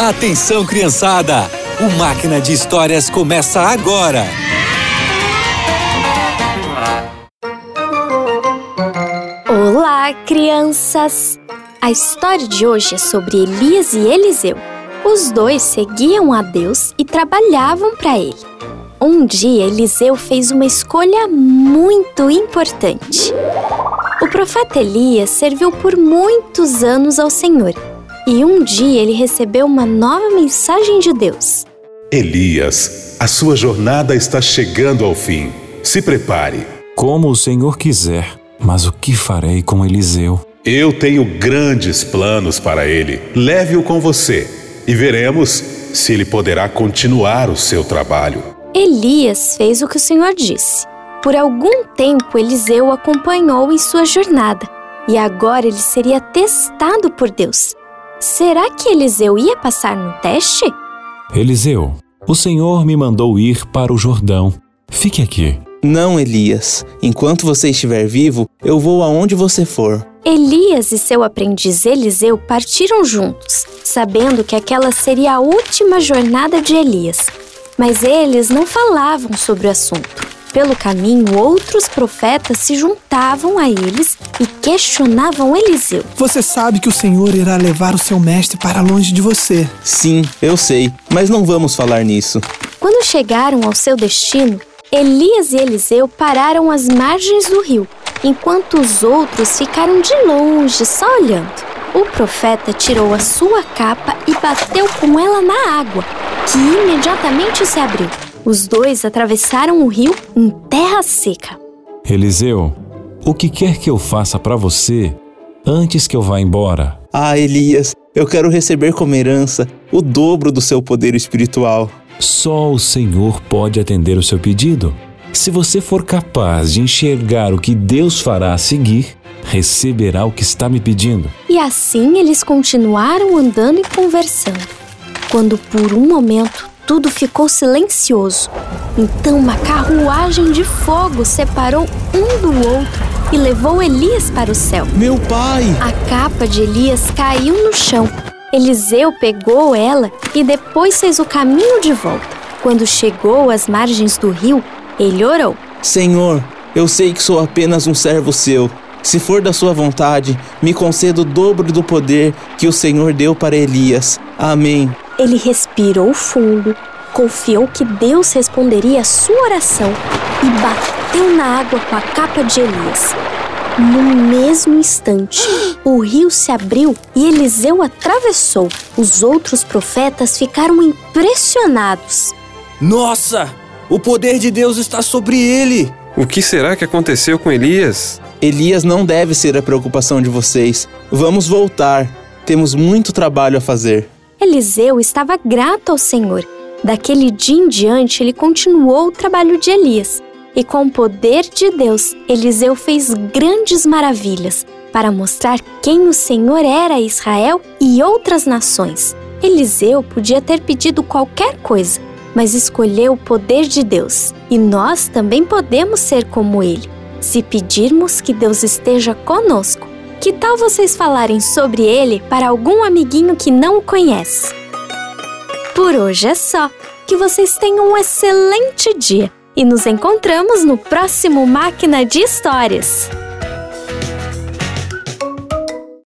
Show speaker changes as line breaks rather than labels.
Atenção, criançada! O Máquina de Histórias começa agora!
Olá, crianças! A história de hoje é sobre Elias e Eliseu. Os dois seguiam a Deus e trabalhavam para ele. Um dia, Eliseu fez uma escolha muito importante. O profeta Elias serviu por muitos anos ao Senhor e um dia ele recebeu uma nova mensagem de Deus.
Elias, a sua jornada está chegando ao fim. Se prepare.
Como o Senhor quiser, mas o que farei com Eliseu?
Eu tenho grandes planos para ele. Leve-o com você e veremos se ele poderá continuar o seu trabalho.
Elias fez o que o Senhor disse. Por algum tempo, Eliseu o acompanhou em sua jornada e agora ele seria testado por Deus. Será que Eliseu ia passar no teste?
Eliseu, o Senhor me mandou ir para o Jordão. Fique aqui.
Não, Elias. Enquanto você estiver vivo, eu vou aonde você for.
Elias e seu aprendiz Eliseu partiram juntos, sabendo que aquela seria a última jornada de Elias. Mas eles não falavam sobre o assunto. Pelo caminho, outros profetas se juntavam a eles e questionavam Eliseu.
Você sabe que o Senhor irá levar o seu mestre para longe de você.
Sim, eu sei, mas não vamos falar nisso.
Quando chegaram ao seu destino, Elias e Eliseu pararam às margens do rio, enquanto os outros ficaram de longe só olhando. O profeta tirou a sua capa e bateu com ela na água, que imediatamente se abriu. Os dois atravessaram o rio em terra seca.
Eliseu, o que quer que eu faça para você antes que eu vá embora?
Ah, Elias, eu quero receber como herança o dobro do seu poder espiritual.
Só o Senhor pode atender o seu pedido. Se você for capaz de enxergar o que Deus fará a seguir, receberá o que está me pedindo.
E assim eles continuaram andando e conversando. Quando por um momento tudo ficou silencioso. Então uma carruagem de fogo separou um do outro e levou Elias para o céu.
Meu pai!
A capa de Elias caiu no chão. Eliseu pegou ela e depois fez o caminho de volta. Quando chegou às margens do rio, ele orou:
Senhor, eu sei que sou apenas um servo seu. Se for da sua vontade, me conceda o dobro do poder que o Senhor deu para Elias. Amém.
Ele respirou fundo, confiou que Deus responderia a sua oração e bateu na água com a capa de Elias. No mesmo instante, o rio se abriu e Eliseu atravessou. Os outros profetas ficaram impressionados.
Nossa! O poder de Deus está sobre ele!
O que será que aconteceu com Elias?
Elias não deve ser a preocupação de vocês. Vamos voltar. Temos muito trabalho a fazer.
Eliseu estava grato ao Senhor. Daquele dia em diante, ele continuou o trabalho de Elias. E com o poder de Deus, Eliseu fez grandes maravilhas para mostrar quem o Senhor era a Israel e outras nações. Eliseu podia ter pedido qualquer coisa, mas escolheu o poder de Deus. E nós também podemos ser como ele, se pedirmos que Deus esteja conosco. Que tal vocês falarem sobre ele para algum amiguinho que não o conhece? Por hoje é só. Que vocês tenham um excelente dia e nos encontramos no próximo Máquina de Histórias.